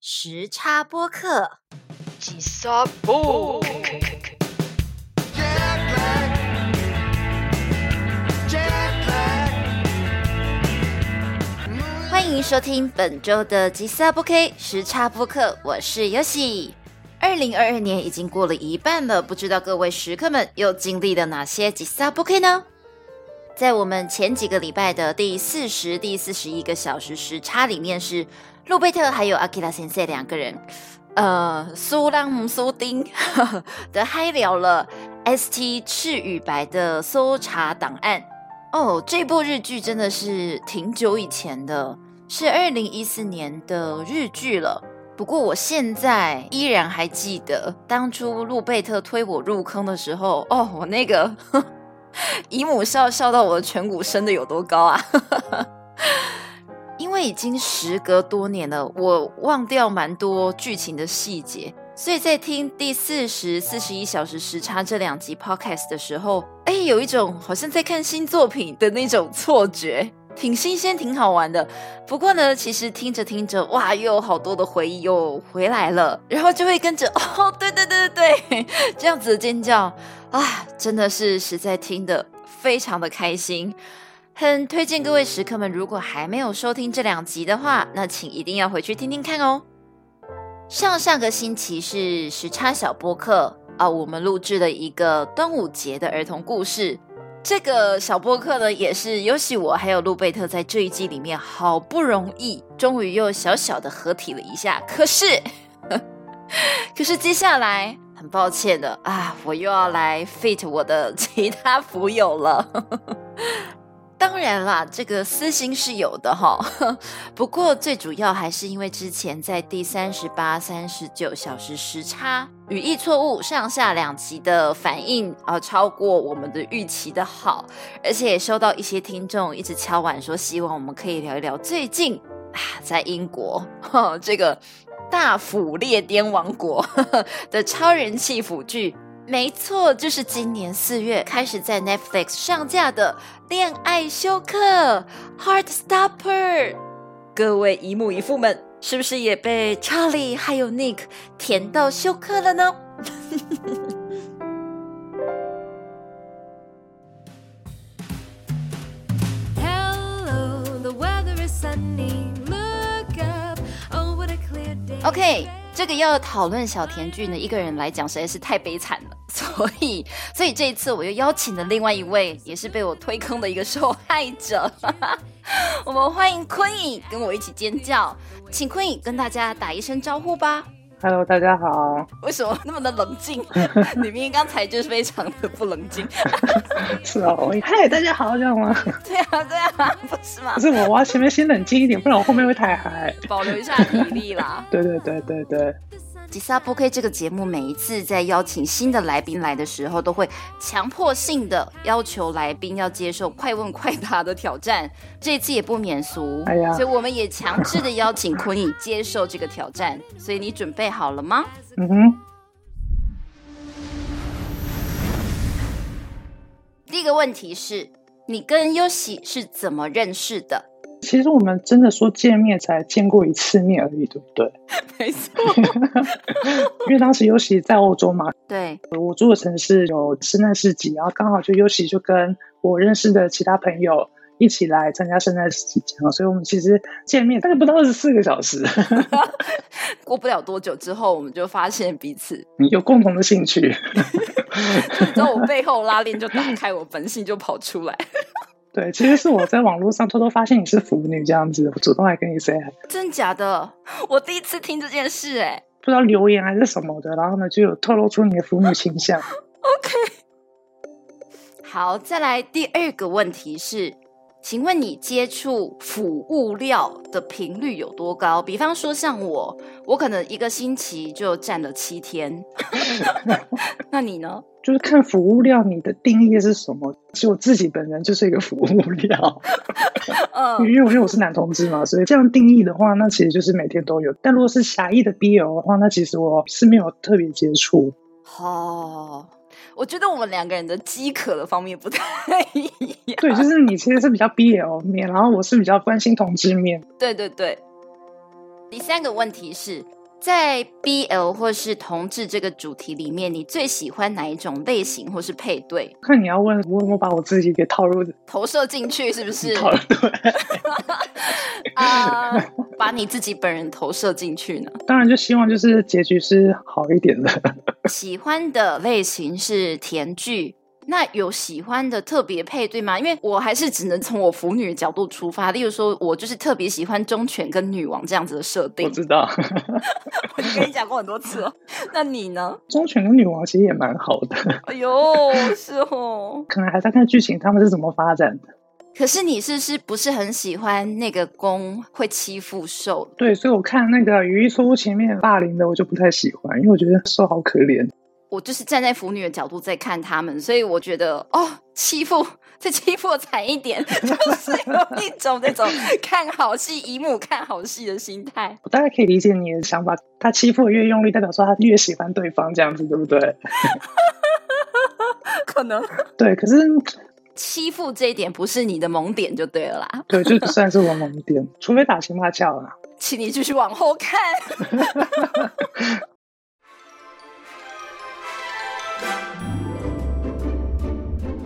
时差播客。欢迎收听本周的吉萨播 K 时差播客，我是游戏。二零二二年已经过了一半了，不知道各位食客们又经历了哪些吉萨播 K 呢？在我们前几个礼拜的第四十、第四十一个小时时差里面，是路贝特还有阿基拉先生两个人，呃，苏朗姆苏丁 的嗨聊了 ST 赤羽白的搜查档案。哦，这部日剧真的是挺久以前的，是二零一四年的日剧了。不过我现在依然还记得当初路贝特推我入坑的时候，哦，我那个 姨母笑笑到我的颧骨升的有多高啊！因为已经时隔多年了，我忘掉蛮多剧情的细节。所以在听第四十四十一小时时差这两集 podcast 的时候，哎，有一种好像在看新作品的那种错觉，挺新鲜，挺好玩的。不过呢，其实听着听着，哇，又有好多的回忆又回来了，然后就会跟着哦，对对对对对，这样子的尖叫啊，真的是实在听得非常的开心，很推荐各位食客们，如果还没有收听这两集的话，那请一定要回去听听看哦。上上个星期是时差小播客啊，我们录制了一个端午节的儿童故事。这个小播客呢，也是尤其我还有路贝特在这一季里面好不容易，终于又小小的合体了一下。可是，可是接下来很抱歉的啊，我又要来 fit 我的其他福友了。当然啦，这个私心是有的哈。不过最主要还是因为之前在第三十八、三十九小时时差语义错误上下两集的反应啊，超过我们的预期的好，而且也收到一些听众一直敲碗说，希望我们可以聊一聊最近啊，在英国 这个大腐列颠王国 的超人气腐剧。没错，就是今年四月开始在 Netflix 上架的《恋爱休克》（Heartstopper）。各位姨母姨父们，是不是也被 Charlie 还有 Nick 甜到休克了呢？OK。这个要讨论小甜剧呢，一个人来讲实在是太悲惨了，所以，所以这一次我又邀请了另外一位，也是被我推坑的一个受害者，我们欢迎坤影跟我一起尖叫，请坤影跟大家打一声招呼吧。Hello，大家好。为什么那么的冷静？你明明刚才就是非常的不冷静。是哦，嗨，大家好，这样吗？对啊，对啊，不是吗？不是我，我要前面先冷静一点，不然我后面会太嗨。保留一下体力啦。对对对对对。吉萨波 K 这个节目每一次在邀请新的来宾来的时候，都会强迫性的要求来宾要接受快问快答的挑战。这一次也不免俗，哎呀，所以我们也强制的邀请坤颖接受这个挑战。所以你准备好了吗？嗯哼。第一个问题是你跟优喜是怎么认识的？其实我们真的说见面才见过一次面而已，对不对？没错，因为当时尤喜在欧洲嘛，对，我住的城市有圣诞市集，然后刚好就尤喜就跟我认识的其他朋友一起来参加圣诞市集，这样，所以我们其实见面大概不到二十四个小时，过不了多久之后，我们就发现彼此。有共同的兴趣，在我背后拉链就打开，我本性就跑出来。对，其实是我在网络上偷偷发现你是腐女这样子，我主动来跟你 say，真假的？我第一次听这件事，哎，不知道留言还是什么的，然后呢就有透露出你的腐女倾向。OK，好，再来第二个问题是。请问你接触腐物料的频率有多高？比方说像我，我可能一个星期就占了七天。那你呢？就是看腐物料，你的定义是什么？其实我自己本人就是一个腐物料。嗯，因为因为我是男同志嘛，所以这样定义的话，那其实就是每天都有。但如果是狭义的 BL 的话，那其实我是没有特别接触。哦。我觉得我们两个人的饥渴的方面不太一样。对，就是你其实是比较 BL 面，然后我是比较关心同志面。对对对。第三个问题是。在 BL 或是同志这个主题里面，你最喜欢哪一种类型或是配对？看你要问我有没有把我自己给套入投射进去，是不是？对。啊，把你自己本人投射进去呢？当然，就希望就是结局是好一点的。喜欢的类型是甜剧。那有喜欢的特别配对吗？因为我还是只能从我腐女的角度出发。例如说，我就是特别喜欢忠犬跟女王这样子的设定。我知道，我跟你讲过很多次了。那你呢？忠犬跟女王其实也蛮好的。哎呦，是哦。可能还在看剧情，他们是怎么发展的。可是你是是不是很喜欢那个公会欺负受？对，所以我看那个语义错误前面霸凌的，我就不太喜欢，因为我觉得受好可怜。我就是站在腐女的角度在看他们，所以我觉得哦，欺负再欺负我惨一点，就是有一种那种 看好戏、姨母看好戏的心态。我大概可以理解你的想法，他欺负越用力，代表说他越喜欢对方，这样子对不对？可能 对，可是欺负这一点不是你的萌点就对了啦。对，就算是我萌点，除非打情骂俏了。请你继续往后看。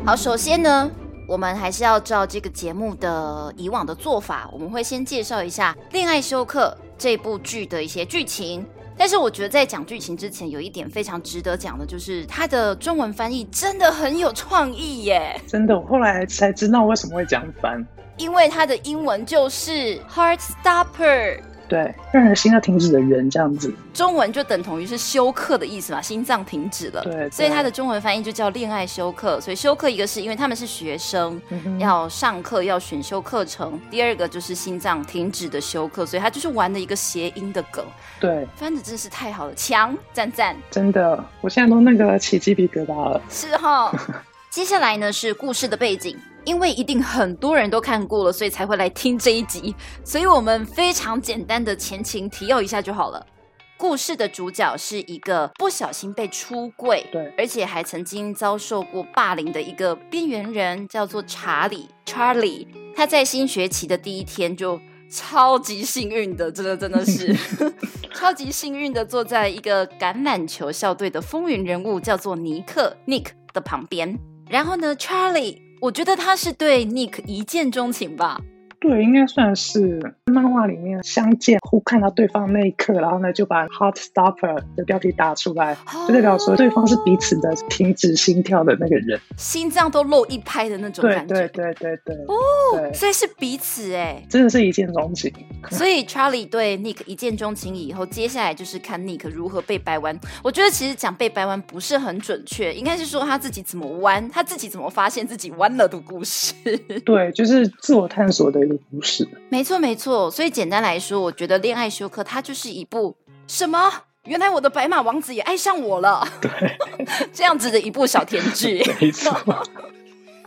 好，首先呢，我们还是要照这个节目的以往的做法，我们会先介绍一下《恋爱休克》这部剧的一些剧情。但是我觉得在讲剧情之前，有一点非常值得讲的，就是它的中文翻译真的很有创意耶！真的，我后来才知道为什么会这样翻，因为它的英文就是 Heart Stopper。对，让人心要停止的人这样子，中文就等同于是休克的意思嘛，心脏停止了。对，所以它的中文翻译就叫恋爱休克。所以休克一个是因为他们是学生，要上课要选修课程；第二个就是心脏停止的休克，所以他就是玩的一个谐音的梗。对，翻的真是太好了，强赞赞！真的，我现在都那个起鸡皮疙瘩了。是哈，接下来呢是故事的背景。因为一定很多人都看过了，所以才会来听这一集。所以我们非常简单的前情提要一下就好了。故事的主角是一个不小心被出柜，对，而且还曾经遭受过霸凌的一个边缘人，叫做查理。Charlie，他在新学期的第一天就超级幸运的，真的真的是 超级幸运的，坐在一个橄榄球校队的风云人物，叫做尼克 Nick 的旁边。然后呢，Charlie。我觉得他是对 Nick 一见钟情吧。对，应该算是漫画里面相见互看到对方那一刻，然后呢就把 Heart Stopper 的标题打出来，就代表说对方是彼此的停止心跳的那个人，心脏都漏一拍的那种感觉。对对对对对。哦，所以是彼此哎，真的是一见钟情。所以 Charlie 对 Nick 一见钟情以后，接下来就是看 Nick 如何被掰弯。我觉得其实讲被掰弯不是很准确，应该是说他自己怎么弯，他自己怎么发现自己弯了的故事。对，就是自我探索的。故事没错没错，所以简单来说，我觉得《恋爱休克》它就是一部什么？原来我的白马王子也爱上我了，对，这样子的一部小甜剧。没错。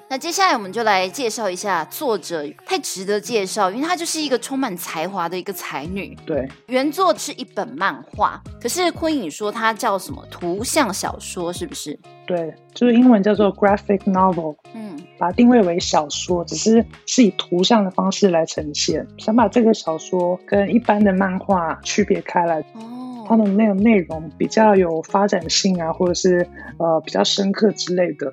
那接下来我们就来介绍一下作者，太值得介绍，因为她就是一个充满才华的一个才女。对，原作是一本漫画，可是昆影说它叫什么图像小说，是不是？对，就是英文叫做 graphic novel。嗯，把它定位为小说，只是是以图像的方式来呈现，想把这个小说跟一般的漫画区别开来。哦，它的那个内容比较有发展性啊，或者是呃比较深刻之类的。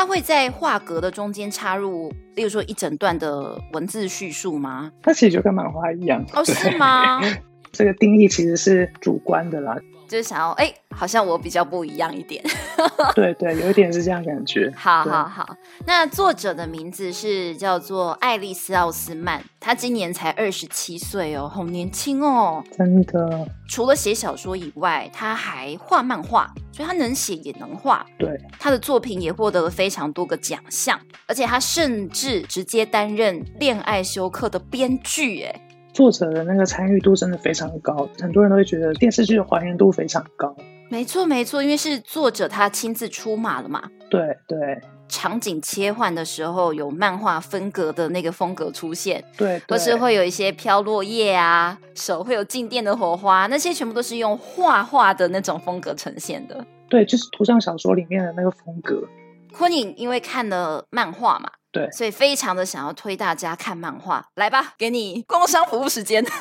它会在画格的中间插入，例如说一整段的文字叙述吗？它其实就跟漫画一样哦，是吗？这个定义其实是主观的啦。就是想要哎，好像我比较不一样一点。对对，有一点是这样感觉。好好好，那作者的名字是叫做爱丽丝奥斯曼，她今年才二十七岁哦，好年轻哦。真的。除了写小说以外，她还画漫画，所以她能写也能画。对，她的作品也获得了非常多个奖项，而且她甚至直接担任《恋爱休克》的编剧，哎。作者的那个参与度真的非常高，很多人都会觉得电视剧的还原度非常高。没错，没错，因为是作者他亲自出马了嘛。对对，场景切换的时候有漫画分格的那个风格出现，对，或是会有一些飘落叶啊，手会有静电的火花，那些全部都是用画画的那种风格呈现的。对，就是图像小说里面的那个风格。昆影因为看了漫画嘛。对，所以非常的想要推大家看漫画，来吧，给你工商服务时间。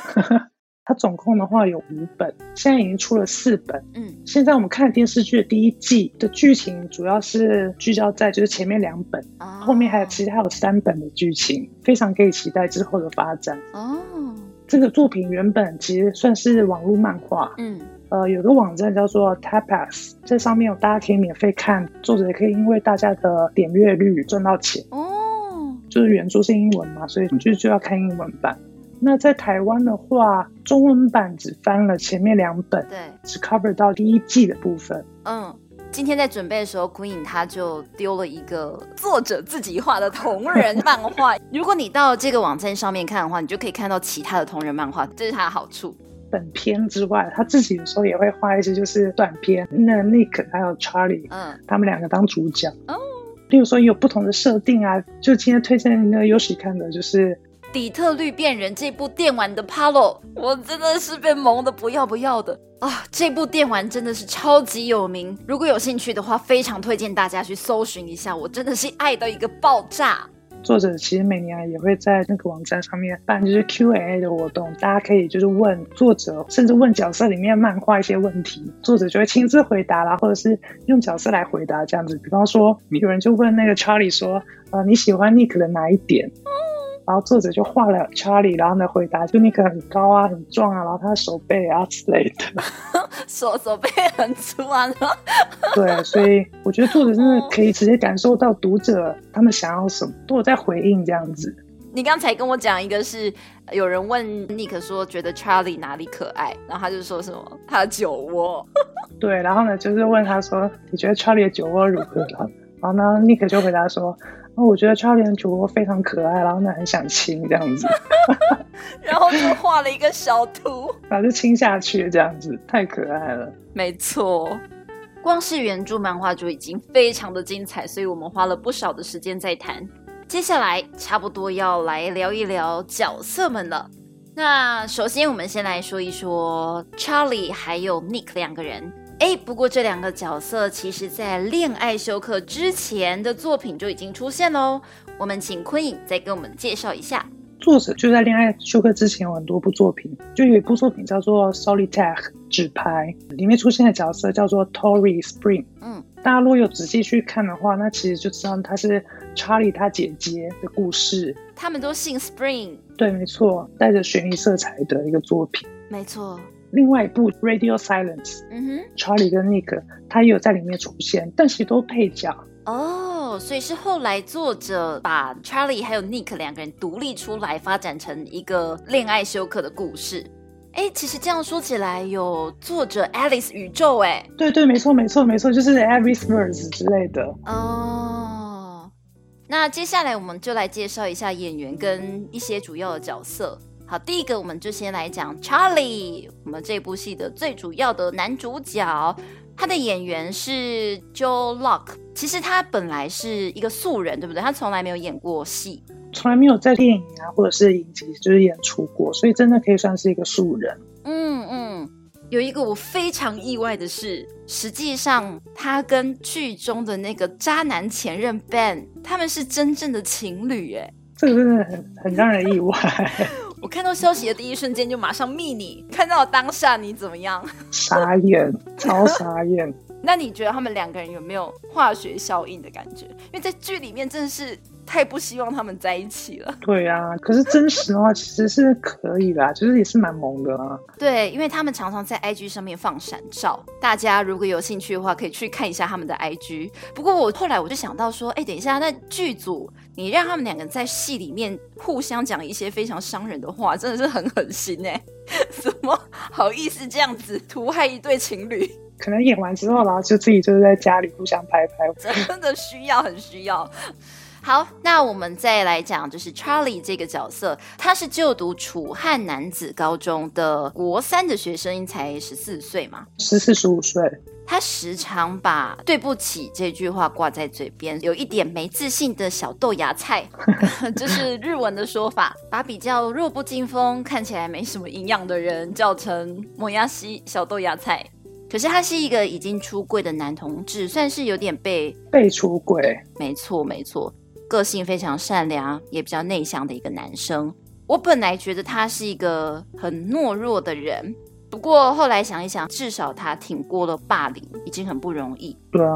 它总共的话有五本，现在已经出了四本。嗯，现在我们看电视剧的第一季的剧情，主要是聚焦在就是前面两本，后面还有其实还有三本的剧情，非常可以期待之后的发展。哦，这个作品原本其实算是网络漫画。嗯，呃，有个网站叫做 Tapas，这上面有大家可以免费看，作者也可以因为大家的点阅率赚到钱。哦，就是原著是英文嘛，所以就就要看英文版。那在台湾的话，中文版只翻了前面两本，对，只 cover 到第一季的部分。嗯，今天在准备的时候，Queen 他就丢了一个作者自己画的同人 漫画。如果你到这个网站上面看的话，你就可以看到其他的同人漫画，这是它的好处。本片之外，他自己有时候也会画一些就是短片。那 Nick 还有 Charlie，嗯，他们两个当主角。哦，例如说有不同的设定啊，就今天推荐那个 Yoshi 看的，就是。底特律变人这部电玩的 Palo，我真的是被萌的不要不要的啊！这部电玩真的是超级有名，如果有兴趣的话，非常推荐大家去搜寻一下。我真的是爱到一个爆炸。作者其实每年也会在那个网站上面办就是 Q&A 的活动，大家可以就是问作者，甚至问角色里面漫画一些问题，作者就会亲自回答啦，或者是用角色来回答这样子。比方说，有人就问那个 Charlie 说：“呃，你喜欢 Nick 的哪一点？”然后作者就画了 Charlie，然后呢回答就那个很高啊，很壮啊，然后他的手背啊之类的，手手背很粗啊。对，所以我觉得作者真的可以直接感受到读者他们想要什么，都有在回应这样子。你刚才跟我讲一个是有人问 Nick 说觉得 Charlie 哪里可爱，然后他就说什么他的酒窝。对，然后呢就是问他说你觉得 Charlie 的酒窝如何？然后呢 Nick 就回答说。我觉得 Charlie 的主播非常可爱，然后呢很想亲这样子，然后就画了一个小图，然后就亲下去这样子，太可爱了。没错，光是原著漫画就已经非常的精彩，所以我们花了不少的时间在谈。接下来差不多要来聊一聊角色们了。那首先我们先来说一说 Charlie 还有 Nick 两个人。哎，不过这两个角色其实，在恋爱休克之前的作品就已经出现喽。我们请昆影再给我们介绍一下。作者就在恋爱休克之前有很多部作品，就有一部作品叫做《Solitaire》纸牌，里面出现的角色叫做 Tori Spring。嗯，大家如果有仔细去看的话，那其实就知道他是查理他姐姐的故事。他们都姓 Spring。对，没错，带着悬疑色彩的一个作品。没错。另外一部《Radio Silence》，嗯哼，Charlie 跟 Nick 他也有在里面出现，但其实都配角哦。所以是后来作者把 Charlie 还有 Nick 两个人独立出来，发展成一个恋爱休克的故事。哎，其实这样说起来，有作者 Alice 宇宙，哎，对对，没错没错没错，就是 Alice Verse 之类的哦。那接下来我们就来介绍一下演员跟一些主要的角色。好，第一个我们就先来讲 Charlie，我们这部戏的最主要的男主角，他的演员是 Joe Locke。其实他本来是一个素人，对不对？他从来没有演过戏，从来没有在电影啊或者是影集就是演出过，所以真的可以算是一个素人。嗯嗯，有一个我非常意外的是，实际上他跟剧中的那个渣男前任 Ben，他们是真正的情侣，哎，这个真的很很让人意外。我看到消息的第一瞬间就马上密你，看到当下你怎么样？傻眼，超傻眼。那你觉得他们两个人有没有化学效应的感觉？因为在剧里面真的是。太不希望他们在一起了。对啊，可是真实的话其实是可以啦，其实也是蛮萌的啊。对，因为他们常常在 IG 上面放闪照，大家如果有兴趣的话，可以去看一下他们的 IG。不过我后来我就想到说，哎，等一下，那剧组你让他们两个在戏里面互相讲一些非常伤人的话，真的是很狠心哎！怎么好意思这样子毒害一对情侣？可能演完之后，然后就自己就是在家里互相拍拍，真的需要，很需要。好，那我们再来讲，就是 Charlie 这个角色，他是就读楚汉男子高中的国三的学生，才十四岁嘛，十四十五岁。他时常把“对不起”这句话挂在嘴边，有一点没自信的小豆芽菜，这是日文的说法，把比较弱不禁风、看起来没什么营养的人叫成“摩亚西小豆芽菜”。可是他是一个已经出柜的男同志，算是有点被被出柜。没错，没错。个性非常善良，也比较内向的一个男生。我本来觉得他是一个很懦弱的人。不过后来想一想，至少他挺过了霸凌，已经很不容易。对啊，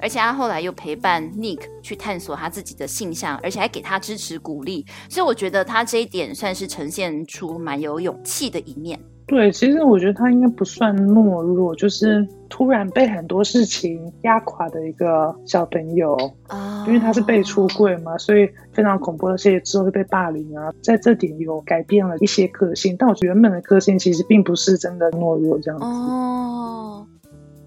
而且他后来又陪伴 Nick 去探索他自己的性向，而且还给他支持鼓励，所以我觉得他这一点算是呈现出蛮有勇气的一面。对，其实我觉得他应该不算懦弱，就是突然被很多事情压垮的一个小朋友啊。因为他是被出柜嘛，所以非常恐怖的事情之后会被霸凌啊，在这点有改变了一些个性。但我原本的个性其实并不是真的懦弱这样子。哦，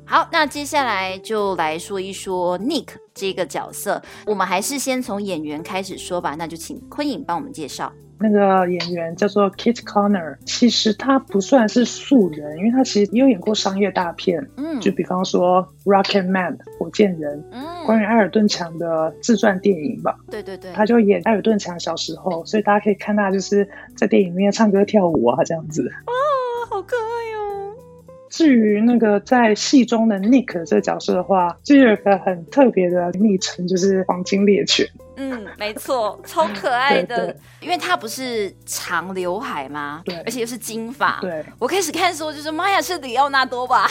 好，那接下来就来说一说 Nick 这个角色，我们还是先从演员开始说吧。那就请坤颖帮我们介绍。那个演员叫做 Kit Connor，其实他不算是素人，因为他其实也有演过商业大片，嗯，就比方说《Rocket Man》火箭人，嗯，关于埃尔顿强的自传电影吧，对对对，他就演埃尔顿强小时候，所以大家可以看他就是在电影里面唱歌跳舞啊这样子，哦，好可爱哟。至于那个在戏中的 Nick 这个角色的话，就有一个很特别的昵称，就是黄金猎犬。嗯，没错，超可爱的，因为他不是长刘海吗？对，而且又是金发。对，我开始看的时候就是妈呀，是里奥纳多吧？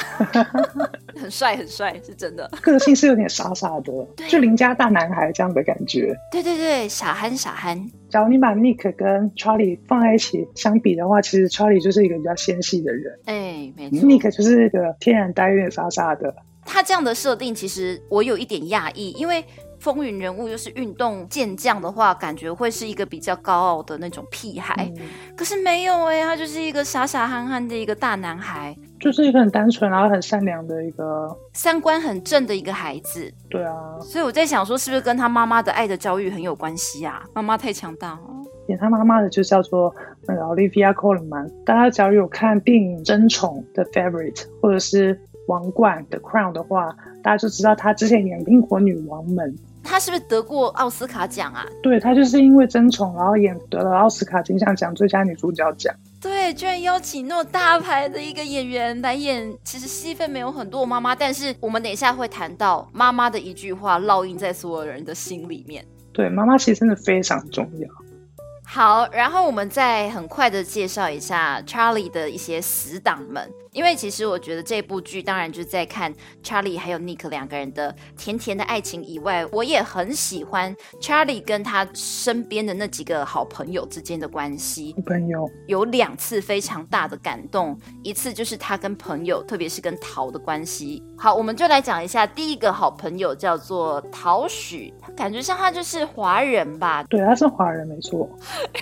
很帅，很帅，是真的。个性是有点傻傻的，就邻家大男孩这样的感觉。对对对，傻憨傻憨。假如你把 Nick 跟 Charlie 放在一起相比的话，其实 Charlie 就是一个比较纤细的人。哎，没错，Nick 就是一个天然呆、有点傻傻的。他这样的设定，其实我有一点讶异，因为。风云人物又是运动健将的话，感觉会是一个比较高傲的那种屁孩，可是没有哎，他就是一个傻傻憨憨的一个大男孩，就是一个很单纯然后很善良的一个三观很正的一个孩子。对啊，所以我在想说，是不是跟他妈妈的爱的教育很有关系啊？妈妈太强大了。演他妈妈的就叫做那个 Olivia Colman，大家只要有看电影《争宠》的 Favorite 或者是《王冠》的 Crown 的话，大家就知道她之前演《英国女王们》。她是不是得过奥斯卡奖啊？对她就是因为争宠，然后演得了奥斯卡金像奖最佳女主角奖。对，居然邀请那么大牌的一个演员来演，其实戏份没有很多妈妈，但是我们等一下会谈到妈妈的一句话烙印在所有人的心里面。对，妈妈其实真的非常重要。好，然后我们再很快的介绍一下 Charlie 的一些死党们。因为其实我觉得这部剧当然就是在看 Charlie 还有 Nick 两个人的甜甜的爱情以外，我也很喜欢 Charlie 跟他身边的那几个好朋友之间的关系。朋友有两次非常大的感动，一次就是他跟朋友，特别是跟陶的关系。好，我们就来讲一下第一个好朋友叫做陶许，感觉像他就是华人吧？对，他是华人，没错。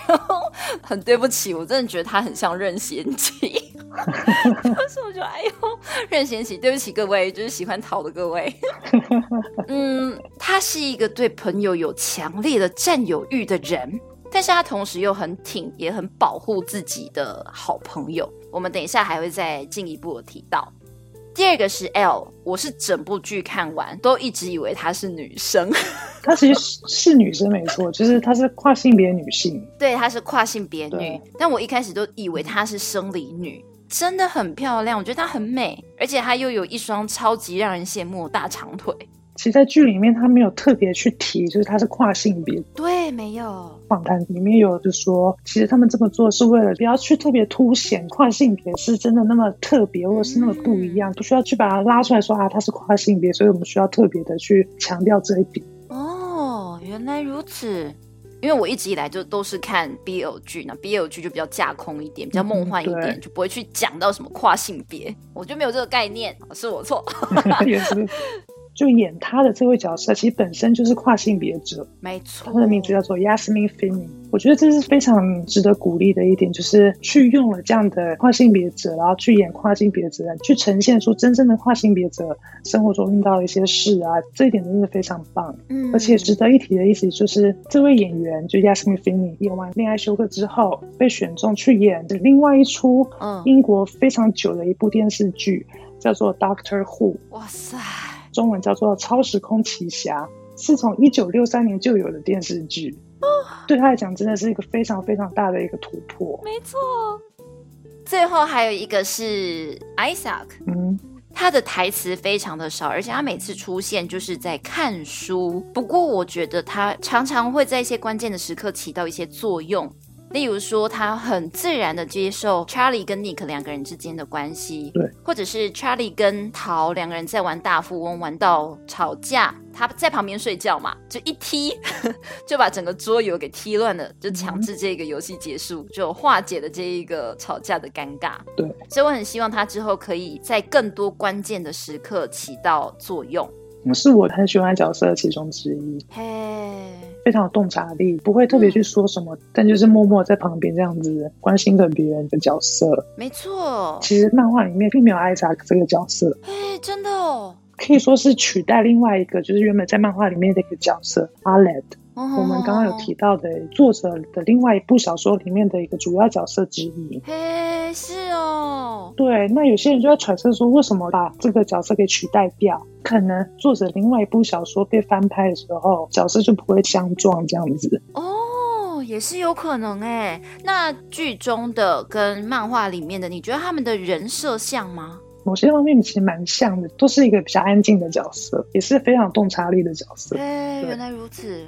然后很对不起，我真的觉得他很像任贤齐。但是我觉得，哎呦，任贤齐，对不起各位，就是喜欢逃的各位。嗯，他是一个对朋友有强烈的占有欲的人，但是他同时又很挺，也很保护自己的好朋友。我们等一下还会再进一步的提到。第二个是 L，我是整部剧看完都一直以为她是女生，她其实是女生没错，就是她是跨性别女性，对，她是跨性别女，但我一开始都以为她是生理女。真的很漂亮，我觉得她很美，而且她又有一双超级让人羡慕的大长腿。其实，在剧里面，他没有特别去提，就是他是跨性别。对，没有。访谈里面有就说，其实他们这么做是为了不要去特别凸显跨性别是真的那么特别，或者是那么不一样，不需要去把它拉出来说啊，他是跨性别，所以我们需要特别的去强调这一点。哦，原来如此。因为我一直以来就都是看 BL 剧那，BL 剧就比较架空一点，比较梦幻一点，就不会去讲到什么跨性别，我就没有这个概念，是我错。就演他的这位角色，其实本身就是跨性别者，没错。他的名字叫做 Yasmin Finney。我觉得这是非常值得鼓励的一点，就是去用了这样的跨性别者，然后去演跨性别者，去呈现出真正的跨性别者生活中遇到的一些事啊，这一点真的非常棒。嗯，而且值得一提的意思就是，这位演员就 Yasmin Finney 演完《恋爱休克》之后，被选中去演另外一出英国非常久的一部电视剧，叫做《Doctor Who》。哇塞！中文叫做《超时空奇侠》，是从一九六三年就有的电视剧。对他来讲，真的是一个非常非常大的一个突破。没错。最后还有一个是 Isaac，嗯，他的台词非常的少，而且他每次出现就是在看书。不过我觉得他常常会在一些关键的时刻起到一些作用。例如说，他很自然的接受 Charlie 跟 Nick 两个人之间的关系，对，或者是 Charlie 跟陶两个人在玩大富翁，玩到吵架，他在旁边睡觉嘛，就一踢 就把整个桌游给踢乱了，就强制这个游戏结束，就化解了这一个吵架的尴尬。对，所以我很希望他之后可以在更多关键的时刻起到作用。是我很喜欢角色其中之一，嘿，非常有洞察力，不会特别去说什么，但就是默默在旁边这样子关心着别人的角色。没错，其实漫画里面并没有艾莎这个角色，哎，真的哦，可以说是取代另外一个，就是原本在漫画里面的一个角色阿莱德。我们刚刚有提到的作者的另外一部小说里面的一个主要角色之一。嘿，是哦。对，那有些人就在揣测说，为什么把这个角色给取代掉？可能作者另外一部小说被翻拍的时候，角色就不会相撞这样子。哦，也是有可能哎。那剧中的跟漫画里面的，你觉得他们的人设像吗？某些方面其实蛮像的，都是一个比较安静的角色，也是非常洞察力的角色。哎，原来如此。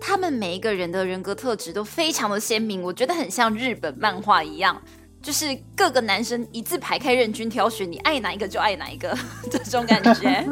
他们每一个人的人格特质都非常的鲜明，我觉得很像日本漫画一样，就是各个男生一字排开，任君挑选，你爱哪一个就爱哪一个 这种感觉。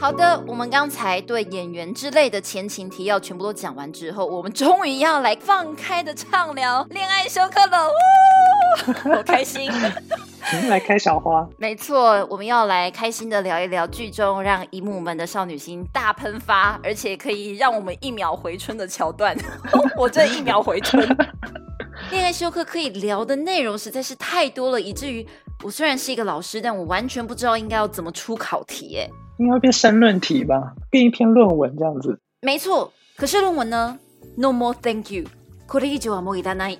好的，我们刚才对演员之类的前情提要全部都讲完之后，我们终于要来放开的畅聊恋爱休克了，好开心！来开小花，没错，我们要来开心的聊一聊剧中让姨母们的少女心大喷发，而且可以让我们一秒回春的桥段。我这一秒回春，恋爱休克可以聊的内容实在是太多了，以至于我虽然是一个老师，但我完全不知道应该要怎么出考题，哎。应该变申论题吧，变一篇论文这样子。没错，可是论文呢？No more, thank you。これ以上はもういらない。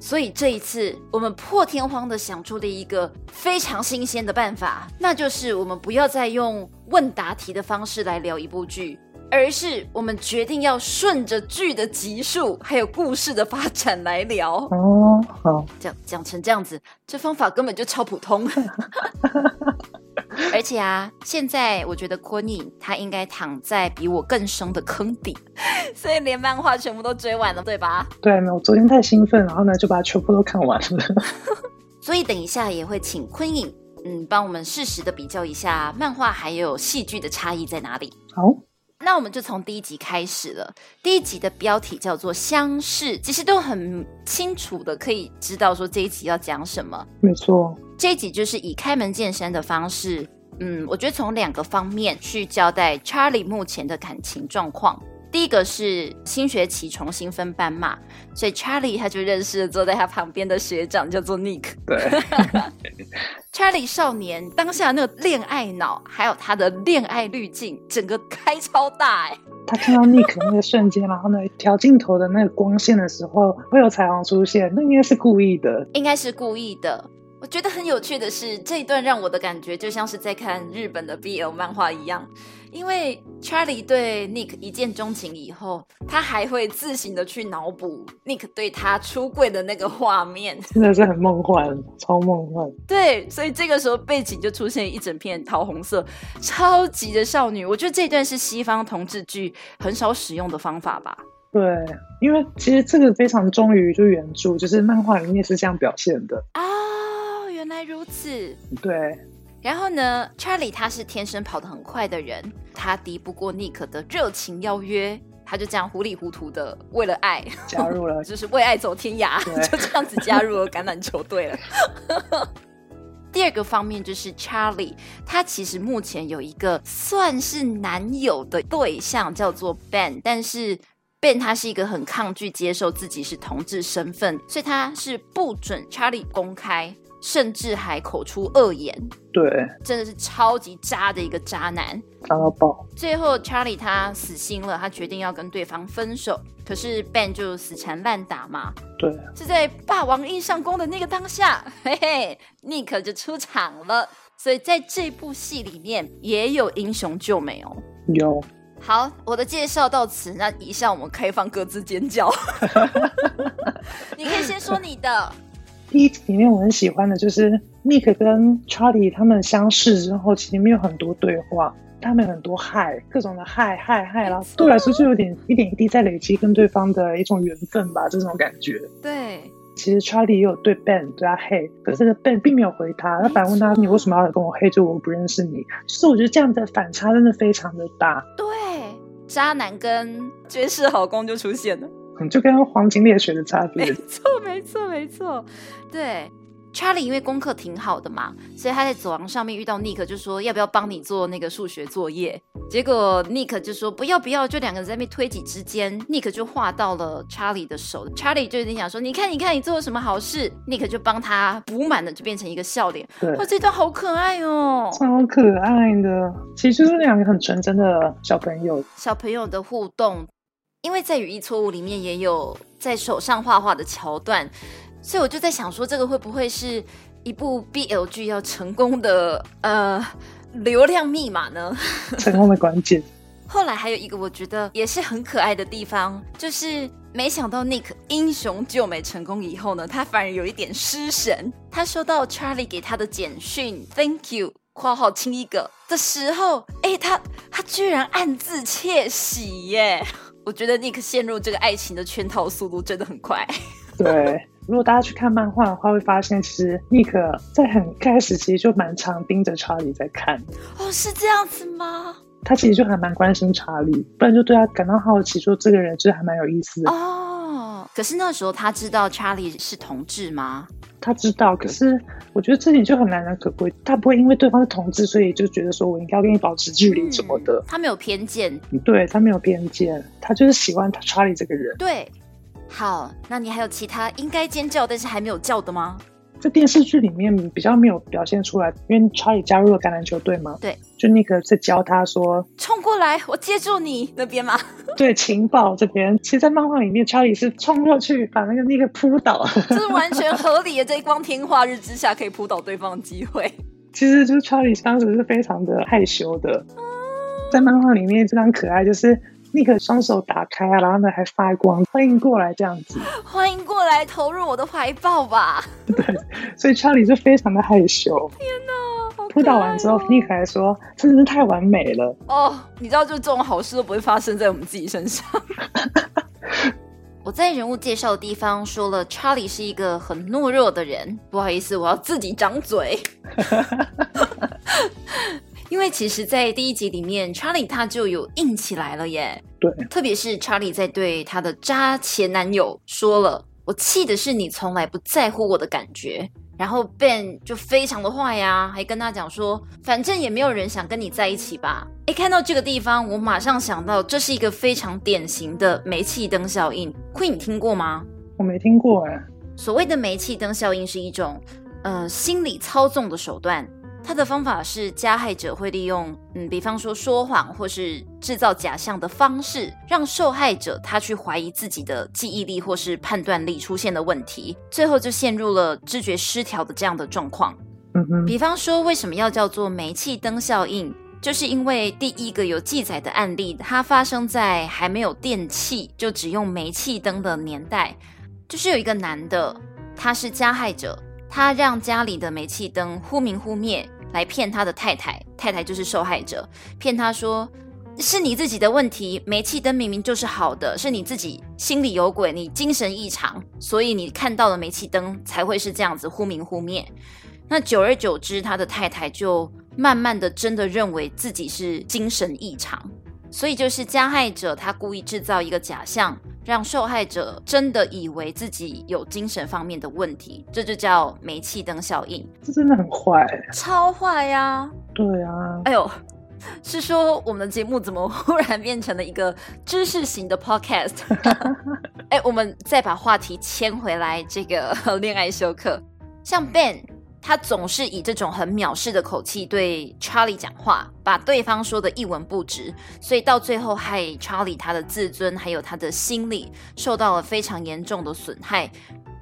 所以这一次，我们破天荒的想出了一个非常新鲜的办法，那就是我们不要再用问答题的方式来聊一部剧。而是我们决定要顺着剧的集数，还有故事的发展来聊哦。好，讲讲成这样子，这方法根本就超普通。 而且啊，现在我觉得昆影他应该躺在比我更深的坑底，所以连漫画全部都追完了，对吧？对，没有，昨天太兴奋，然后呢就把它全部都看完了。所以等一下也会请昆影，嗯，帮我们适时的比较一下漫画还有戏剧的差异在哪里。好。那我们就从第一集开始了。第一集的标题叫做“相识”，其实都很清楚的可以知道说这一集要讲什么。没错，这一集就是以开门见山的方式，嗯，我觉得从两个方面去交代 Charlie 目前的感情状况。第一个是新学期重新分班嘛，所以 Charlie 他就认识了坐在他旁边的学长，叫做 Nick。对，Charlie 少年当下那个恋爱脑，还有他的恋爱滤镜，整个开超大哎。他看到 Nick 那个瞬间，然后呢调镜头的那个光线的时候，会有彩虹出现，那应该是故意的，应该是故意的。我觉得很有趣的是，这一段让我的感觉就像是在看日本的 BL 漫画一样，因为 Charlie 对 Nick 一见钟情以后，他还会自行的去脑补 Nick 对他出柜的那个画面，真的是很梦幻，超梦幻。对，所以这个时候背景就出现一整片桃红色，超级的少女。我觉得这段是西方同志剧很少使用的方法吧？对，因为其实这个非常忠于就原著，就是漫画里面是这样表现的啊。原来如此，对。然后呢，Charlie 他是天生跑得很快的人，他敌不过 Nick 的热情邀约，他就这样糊里糊涂的为了爱加入了，就是为爱走天涯，就这样子加入了橄榄球队了。第二个方面就是 Charlie，他其实目前有一个算是男友的对象叫做 Ben，但是。Ben 他是一个很抗拒接受自己是同志身份，所以他是不准 Charlie 公开，甚至还口出恶言。对，真的是超级渣的一个渣男，渣到爆。最后 Charlie 他死心了，他决定要跟对方分手。可是 Ben 就死缠烂打嘛。对，是在霸王硬上弓的那个当下，嘿嘿，Nick 就出场了。所以在这部戏里面也有英雄救美哦。有。好，我的介绍到此，那以下我们开放各自尖叫。你可以先说你的。第一集里面我很喜欢的就是 Nick 跟 Charlie 他们相识之后，其实没有很多对话，他们很多嗨，各种的嗨嗨嗨，然后对我来说就有点一点一滴在累积跟对方的一种缘分吧，这种感觉。对，其实 Charlie 也有对 Ben 对他嘿，可是这个 Ben 并没有回他，他反问他你为什么要跟我嘿？就我不认识你。其实我觉得这样的反差真的非常的大。对，渣男跟绝世好公就出现了。就跟黄金猎犬的差别。没错，没错，没错。对，Charlie 因为功课挺好的嘛，所以他在走廊上面遇到 Nick，就说要不要帮你做那个数学作业。结果 Nick 就说不要不要，就两个人在那边推挤之间，Nick 就画到了 Charlie 的手。Charlie 就有点想说，你看你看你做了什么好事？Nick 就帮他补满了，就变成一个笑脸。哇，这段好可爱哦，超可爱的。其实就是两个很纯真的小朋友，小朋友的互动。因为在语义错误里面也有在手上画画的桥段，所以我就在想说，这个会不会是一部 BL 剧要成功的呃流量密码呢？成功的关键。后来还有一个我觉得也是很可爱的地方，就是没想到 Nick 英雄救美成功以后呢，他反而有一点失神。他收到 Charlie 给他的简讯，Thank you（ 括号亲一个）的时候，哎，他他居然暗自窃喜耶！我觉得 Nick 陷入这个爱情的圈套速度真的很快。对，如果大家去看漫画的话，会发现其实 Nick 在很开始其实就蛮常盯着查理在看。哦，是这样子吗？他其实就还蛮关心查理，不然就对他感到好奇，说这个人就是还蛮有意思的。哦，可是那时候他知道查理是同志吗？他知道，可是我觉得这点就很难能可贵。他不会因为对方是同志，所以就觉得说我应该要跟你保持距离什么的。他没有偏见，对他没有偏见，他就是喜欢查理这个人。对，好，那你还有其他应该尖叫但是还没有叫的吗？在电视剧里面比较没有表现出来，因为查理加入了橄榄球队嘛。对，就那个在教他说冲过来，我接住你那边嘛？对，情报这边，其实，在漫画里面，查理是冲过去把那个那个扑倒，这是完全合理的，在光天化日之下可以扑倒对方的机会。其实就是查理当时是非常的害羞的，在漫画里面非常可爱，就是。立刻双手打开啊，然后呢还发光，欢迎过来这样子，欢迎过来投入我的怀抱吧。对，所以查理就非常的害羞。天哪！扑倒完之后，尼克还说：“真的是太完美了。”哦，你知道，就这种好事都不会发生在我们自己身上。我在人物介绍的地方说了，查理是一个很懦弱的人。不好意思，我要自己掌嘴。因为其实，在第一集里面，查理他就有硬起来了耶。对，特别是查理在对他的渣前男友说了：“我气的是你从来不在乎我的感觉。”然后 Ben 就非常的坏呀，还跟他讲说：“反正也没有人想跟你在一起吧。”一看到这个地方，我马上想到这是一个非常典型的煤气灯效应。Queen 你听过吗？我没听过哎。所谓的煤气灯效应是一种呃心理操纵的手段。他的方法是，加害者会利用，嗯，比方说说谎或是制造假象的方式，让受害者他去怀疑自己的记忆力或是判断力出现的问题，最后就陷入了知觉失调的这样的状况。比方说，为什么要叫做煤气灯效应？就是因为第一个有记载的案例，它发生在还没有电器，就只用煤气灯的年代，就是有一个男的，他是加害者。他让家里的煤气灯忽明忽灭，来骗他的太太，太太就是受害者，骗他说是你自己的问题，煤气灯明明就是好的，是你自己心里有鬼，你精神异常，所以你看到的煤气灯才会是这样子忽明忽灭。那久而久之，他的太太就慢慢的真的认为自己是精神异常，所以就是加害者他故意制造一个假象。让受害者真的以为自己有精神方面的问题，这就叫煤气灯效应。这真的很坏，超坏呀！对啊，哎呦，是说我们的节目怎么忽然变成了一个知识型的 podcast？哎，我们再把话题牵回来，这个 恋爱休克，像 Ben。他总是以这种很藐视的口气对 Charlie 讲话，把对方说的一文不值，所以到最后害 Charlie 他的自尊还有他的心理受到了非常严重的损害。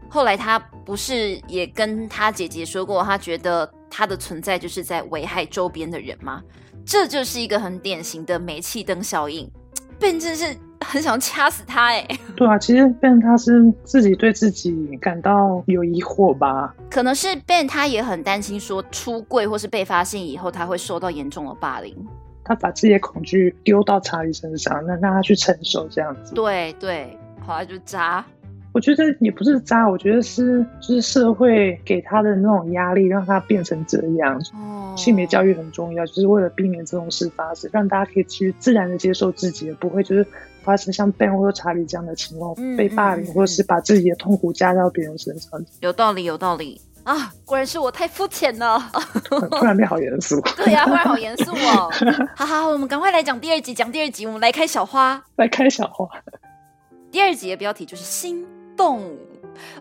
后来他不是也跟他姐姐说过，他觉得他的存在就是在危害周边的人吗？这就是一个很典型的煤气灯效应。变真是很想掐死他哎！对啊，其实 Ben 他是自己对自己感到有疑惑吧？可能是 Ben 他也很担心说出柜或是被发现以后他会受到严重的霸凌。他把自己的恐惧丢到查理身上，那让他去承受这样子。对对，后来就渣。我觉得也不是渣，我觉得是就是社会给他的那种压力，让他变成这样。哦，性别教育很重要，就是为了避免这种事发生，让大家可以去自然的接受自己，不会就是发生像 Ben 或者查理这样的情况，被霸凌，或者是把自己的痛苦加到别人身上。有道理，有道理啊！果然是我太肤浅了。突然变好严肃。对呀，突然好严肃哦。好好，我们赶快来讲第二集，讲第二集，我们来开小花，来开小花。第二集的标题就是心。动，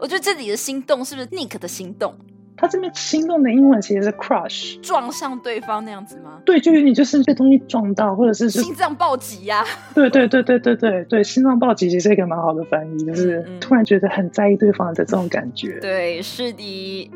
我觉得这里的心动是不是 Nick 的心动？他这边心动的英文其实是 crush，撞上对方那样子吗？对，就是你就是被东西撞到，或者是心脏暴击呀。对对对对对对对，心脏暴击其实是一个蛮好的翻译，就是突然觉得很在意对方的这种感觉。对，是的。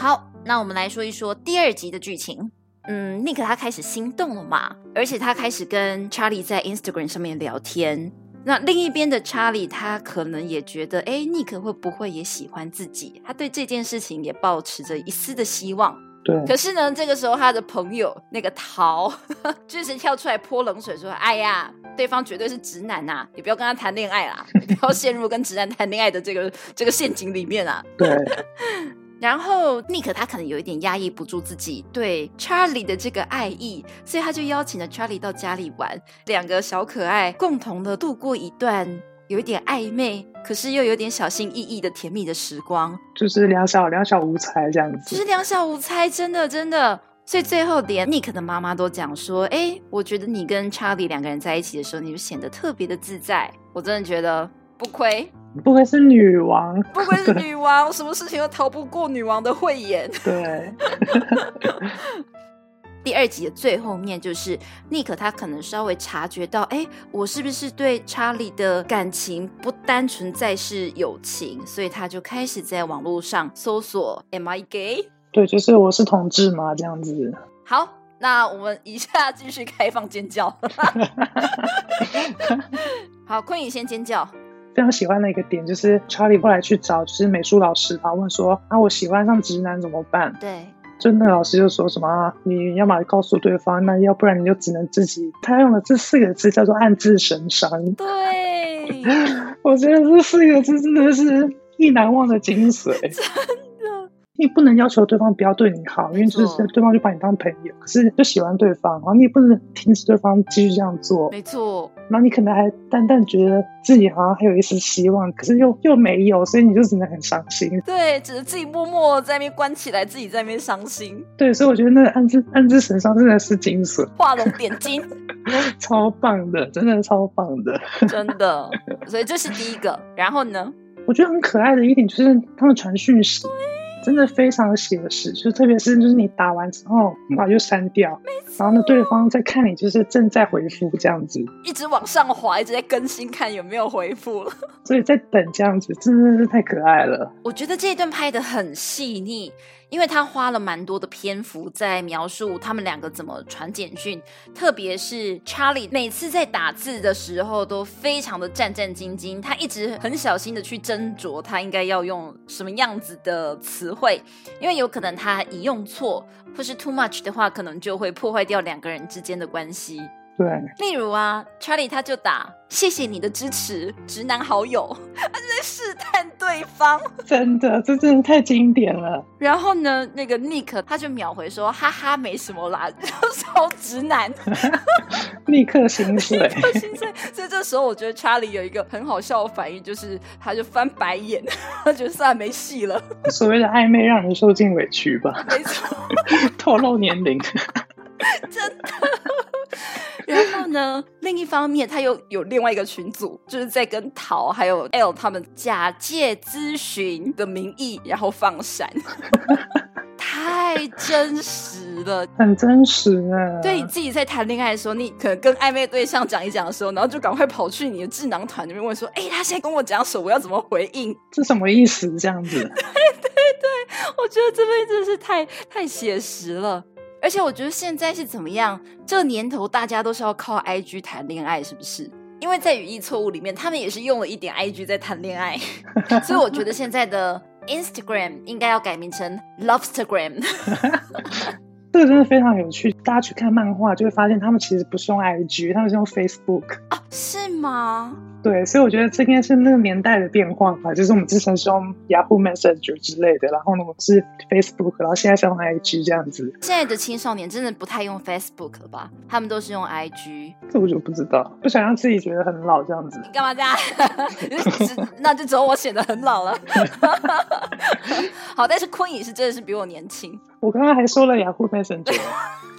好，那我们来说一说第二集的剧情。嗯，Nick 他开始心动了嘛，而且他开始跟 Charlie 在 Instagram 上面聊天。那另一边的查理，他可能也觉得，哎，尼克会不会也喜欢自己？他对这件事情也抱持着一丝的希望。对。可是呢，这个时候他的朋友那个桃，就是跳出来泼冷水，说：“哎呀，对方绝对是直男呐，你不要跟他谈恋爱啦，不要陷入跟直男谈恋爱的这个这个陷阱里面啊。”对。然后尼克他可能有一点压抑不住自己对查理的这个爱意，所以他就邀请了查理到家里玩，两个小可爱共同的度过一段有一点暧昧，可是又有点小心翼翼的甜蜜的时光，就是两小两小无猜这样子，就是两小无猜，真的真的。所以最后连尼克的妈妈都讲说：“哎，我觉得你跟查理两个人在一起的时候，你就显得特别的自在。”我真的觉得不亏。不愧是女王，不愧是女王，什么事情都逃不过女王的慧眼。对。第二集的最后面，就是尼克他可能稍微察觉到，哎，我是不是对查理的感情不单纯再是友情，所以他就开始在网络上搜索 “Am I gay？” 对，就是我是同志嘛？这样子。好，那我们一下继续开放尖叫。好，坤宇先尖叫。非常喜欢的一个点就是查理后来去找就是美术老师，他问说啊，我喜欢上直男怎么办？对，就那老师就说什么啊，你要么告诉对方，那要不然你就只能自己。他用了这四个字叫做暗自神伤。对，我觉得这四个字真的是意难忘的精髓。你不能要求对方不要对你好，因为就是对方就把你当朋友，可是就喜欢对方，然后你也不能停止对方继续这样做。没错，然后你可能还淡淡觉得自己好像还有一丝希望，可是又又没有，所以你就只能很伤心。对，只是自己默默在那边关起来，自己在那边伤心。对，所以我觉得那个暗自暗自神伤真的是精髓，画龙点睛，超棒的，真的超棒的，真的。所以这是第一个，然后呢？我觉得很可爱的一点就是他们传讯息。真的非常写实，就特别是就是你打完之后，然后就删掉，然后呢，对方在看你就是正在回复这样子，一直往上滑，一直在更新看有没有回复了，所以在等这样子，真的是太可爱了。我觉得这一段拍的很细腻。因为他花了蛮多的篇幅在描述他们两个怎么传简讯，特别是查理每次在打字的时候都非常的战战兢兢，他一直很小心的去斟酌他应该要用什么样子的词汇，因为有可能他一用错或是 too much 的话，可能就会破坏掉两个人之间的关系。对，例如啊，，Charlie 他就打谢谢你的支持，直男好友，他就在试探对方。真的，这真的太经典了。然后呢，那个 Nick 他就秒回说哈哈，没什么啦，就超直男，立刻心碎，立刻心碎。所以这时候我觉得 Charlie 有一个很好笑的反应，就是他就翻白眼，他觉得算没戏了。所谓的暧昧让人受尽委屈吧？没错，透露年龄，真的。然后呢？另一方面，他又有另外一个群组，就是在跟桃还有 L 他们假借咨询的名义，然后放闪，太真实了，很真实啊！对你自己在谈恋爱的时候，你可能跟暧昧对象讲一讲的时候，然后就赶快跑去你的智囊团里面问说：“哎，他现在跟我讲什么？我要怎么回应？这什么意思？”这样子，对对对，我觉得这边真的是太太写实了。而且我觉得现在是怎么样？这年头大家都是要靠 IG 谈恋爱，是不是？因为在语义错误里面，他们也是用了一点 IG 在谈恋爱，所以我觉得现在的 Instagram 应该要改名成 Lovestagram。这个真的非常有趣，大家去看漫画就会发现，他们其实不是用 IG，他们是用 Facebook 啊？是吗？对，所以我觉得这应该是那个年代的变化吧。就是我们之前是用 Yahoo Messenger 之类的，然后呢，我们是 Facebook，然后现在是用 IG 这样子。现在的青少年真的不太用 Facebook 了吧？他们都是用 IG。这我就不知道，不想让自己觉得很老这样子。你干嘛这样？那就只有我显得很老了。好，但是坤颖是真的是比我年轻。我刚刚还说了 Yahoo Messenger，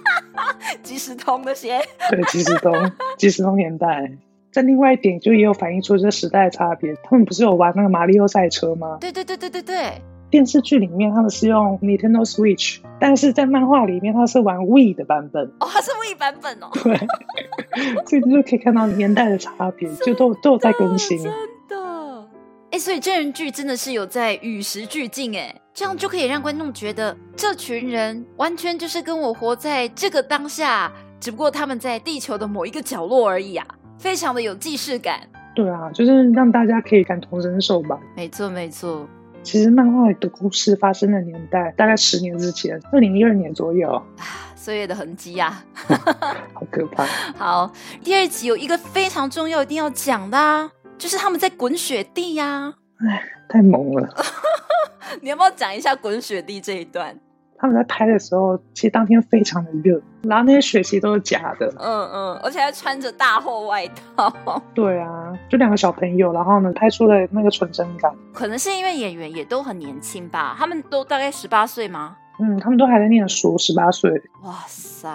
即时通那些。对，即时通，即时通年代。在另外一点，就也有反映出这时代的差别。他们不是有玩那个马里奥赛车吗？对对对对对对。电视剧里面他们是用 Nintendo Switch，但是在漫画里面他是玩 Wii 的版本。哦，他是 Wii 版本哦。对，所以就可以看到年代的差别，就都都有在更新。真的。哎，所以真人剧真的是有在与时俱进，哎，这样就可以让观众觉得这群人完全就是跟我活在这个当下，只不过他们在地球的某一个角落而已啊。非常的有既视感，对啊，就是让大家可以感同身受吧。没错，没错。其实漫画的故事发生的年代大概十年之前，二零一二年左右。啊，岁月的痕迹呀，好可怕。好，第二集有一个非常重要一定要讲的，啊就是他们在滚雪地呀。哎，太猛了。你要不要讲一下滚雪地这一段？他们在拍的时候，其实当天非常的热，然后那些雪其实都是假的。嗯嗯，而且还穿着大厚外套。对啊，就两个小朋友，然后呢，拍出了那个纯真感。可能是因为演员也都很年轻吧？他们都大概十八岁吗？嗯，他们都还在念书，十八岁。哇塞，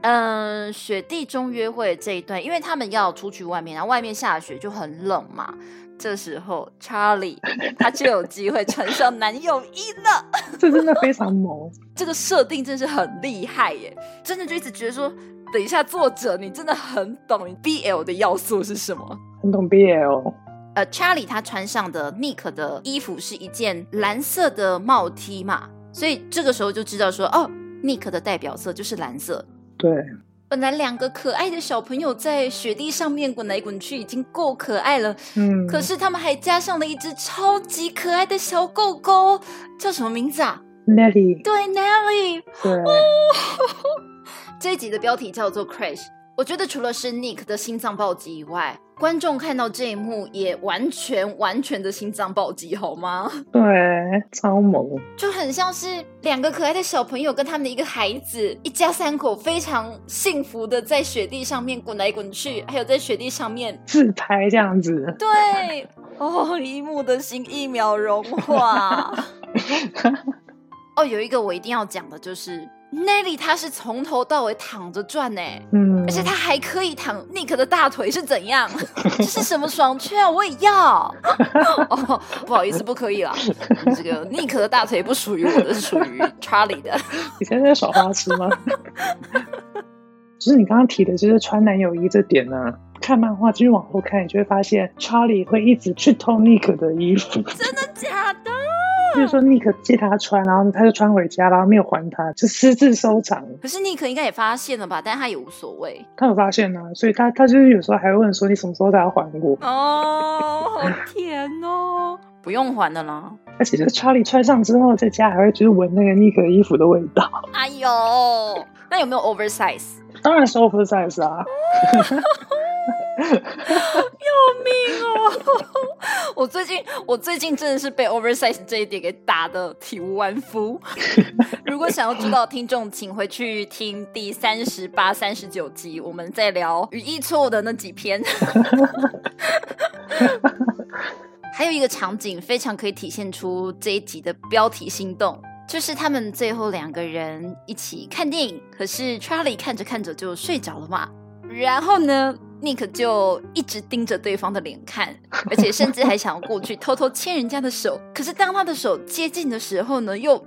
嗯，雪地中约会这一段，因为他们要出去外面，然后外面下雪就很冷嘛。这时候，查理他就有机会穿上男友衣了。这真的非常萌，这个设定真是很厉害耶！真的就一直觉得说，等一下，作者你真的很懂 BL 的要素是什么？很懂 BL。呃，查理他穿上的 Nick 的衣服是一件蓝色的帽 T 嘛，所以这个时候就知道说，哦，Nick 的代表色就是蓝色。对。本来两个可爱的小朋友在雪地上面滚来滚去已经够可爱了，嗯，可是他们还加上了一只超级可爱的小狗狗，叫什么名字啊？Nelly。对，Nelly。对。这一集的标题叫做 Crash。我觉得除了是 Nick 的心脏暴击以外，观众看到这一幕也完全完全的心脏暴击，好吗？对，超萌，就很像是两个可爱的小朋友跟他们的一个孩子，一家三口非常幸福的在雪地上面滚来滚去，还有在雪地上面自拍这样子。对，哦，一幕的心一秒融化。哦，有一个我一定要讲的就是。Nelly 他是从头到尾躺着转呢，嗯，而且他还可以躺 Nick 的大腿是怎样？这是什么爽圈啊？我也要。哦，不好意思，不可以了。这个 Nick 的大腿不属于我的，是属于 Charlie 的。你现在在耍花痴吗？就是你刚刚提的，就是穿男友衣这点呢。看漫画继续往后看，你就会发现 Charlie 会一直去偷 Nick 的衣服。真的假的？就是说，Nick 借他穿，然后他就穿回家，然后没有还他，就私自 收藏。可是 Nick 应该也发现了吧？但他也无所谓。他有发现呢，所以他他就是有时候还会问说：“你什么时候才要还我？”哦，好 甜哦！不用还的啦。而且，就 Charlie 穿上之后，在家还会就是闻那个 Nick 衣服的味道。哎呦，那有没有 oversize？当然是 oversize 啊。要命哦！我最近我最近真的是被 oversize 这一点给打的体无完肤。如果想要知道听众，请回去听第三十八、三十九集，我们在聊语义错误的那几篇。还有一个场景非常可以体现出这一集的标题心动，就是他们最后两个人一起看电影，可是 Charlie 看着看着就睡着了嘛。然后呢？Nick 就一直盯着对方的脸看，而且甚至还想要过去偷偷牵人家的手。可是当他的手接近的时候呢，又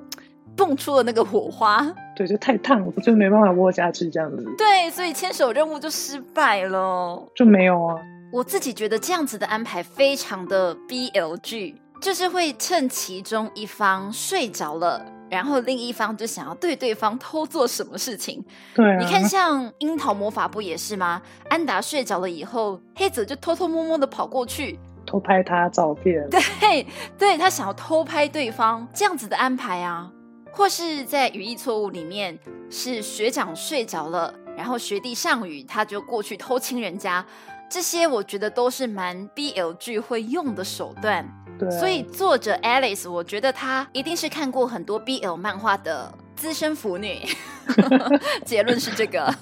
蹦出了那个火花。对，就太烫了，就没办法握下去这样子。对，所以牵手任务就失败了。就没有啊。我自己觉得这样子的安排非常的 BLG，，就是会趁其中一方睡着了，然后另一方就想要对对方偷做什么事情。对，你看像樱桃魔法不也是吗？安达睡着了以后，黑子就偷偷摸摸的跑过去。偷拍他照片，对，对他想要偷拍对方这样子的安排啊，或是在语义错误里面是学长睡着了，然后学弟上雨，他就过去偷亲人家，这些我觉得都是蛮 BL 剧会用的手段。对，所以作者 Alice，我觉得她一定是看过很多 BL 漫画的资深腐女，结论是这个。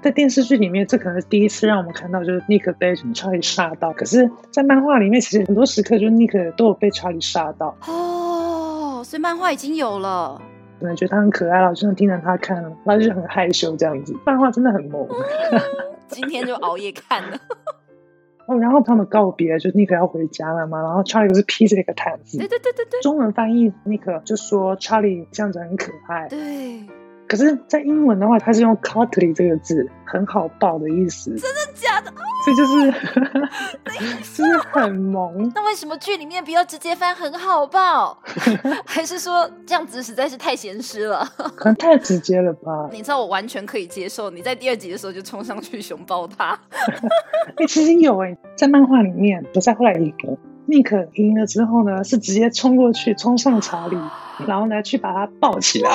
在电视剧里面，这可能是第一次让我们看到，就是 Nick 被查理杀到。可是，在漫画里面，其实很多时刻就是 Nick 都有被查理杀到。哦，所以漫画已经有了。可能觉得他很可爱了，就像听着他看，然后就很害羞这样子。漫画真的很萌。今天就熬夜看了。哦，然后他们告别，就是 Nick 要回家了嘛。然后查理不是披着一个毯子。对对对对对。中文翻译 Nick 就说查理这样子很可爱。对。可是，在英文的话，它是用 cuddly 这个字，很好抱的意思。真的假的？这就是，就是很萌。那为什么剧里面不要直接翻很好抱？还是说这样子实在是太咸湿了？可能太直接了吧？你知道我完全可以接受，你在第二集的时候就冲上去熊抱他。哎，其实有哎，在漫画里面，不在后来一个 Nick 赢了之后呢，是直接冲过去，冲上查理，然后呢去把他抱起来。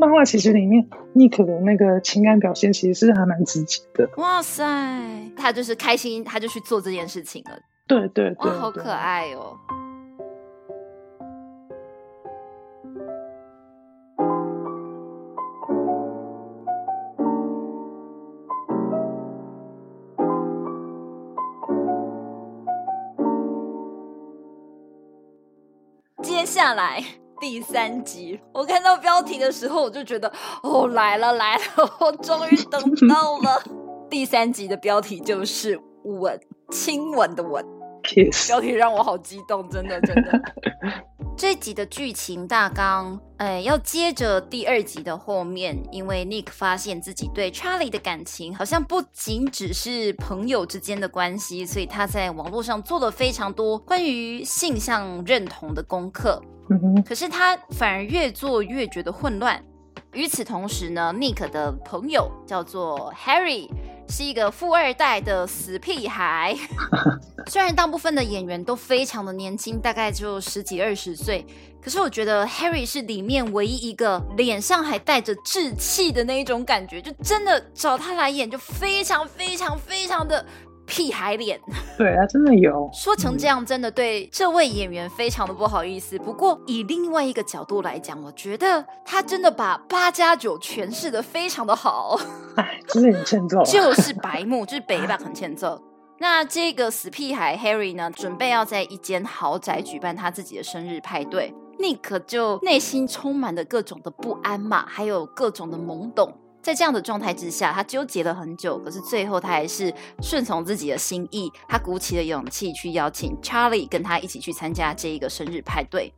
漫画其实里面，Nick 的那个情感表现其实是还蛮直接的。哇塞，他就是开心，他就去做这件事情了。对对对，好可爱哦！接下来。第三集，我看到标题的时候，我就觉得哦，来了来了，我终于等到了。第三集的标题就是“吻”，亲吻的吻。标题让我好激动，真的真的。这集的剧情大纲，哎，要接着第二集的后面，因为 Nick 发现自己对 Charlie 的感情好像不仅只是朋友之间的关系，所以他在网络上做了非常多关于性向认同的功课。可是他反而越做越觉得混乱。与此同时呢，Nick 的朋友叫做 Harry，是一个富二代的死屁孩。虽然大部分的演员都非常的年轻，大概就十几二十岁，可是我觉得 Harry 是里面唯一一个脸上还带着稚气的那一种感觉，就真的找他来演就非常非常非常的。屁孩脸，对啊，真的有说成这样，真的对这位演员非常的不好意思。不过以另外一个角度来讲，我觉得他真的把八加九诠释的非常的好。哎，真的很欠揍，就是白目，就是北吧，很欠揍。那这个死屁孩 Harry 呢，准备要在一间豪宅举办他自己的生日派对，Nick 就内心充满了各种的不安嘛，还有各种的懵懂。在这样的状态之下，他纠结了很久，可是最后他还是顺从自己的心意，他鼓起了勇气去邀请 Charlie 跟他一起去参加这一个生日派对。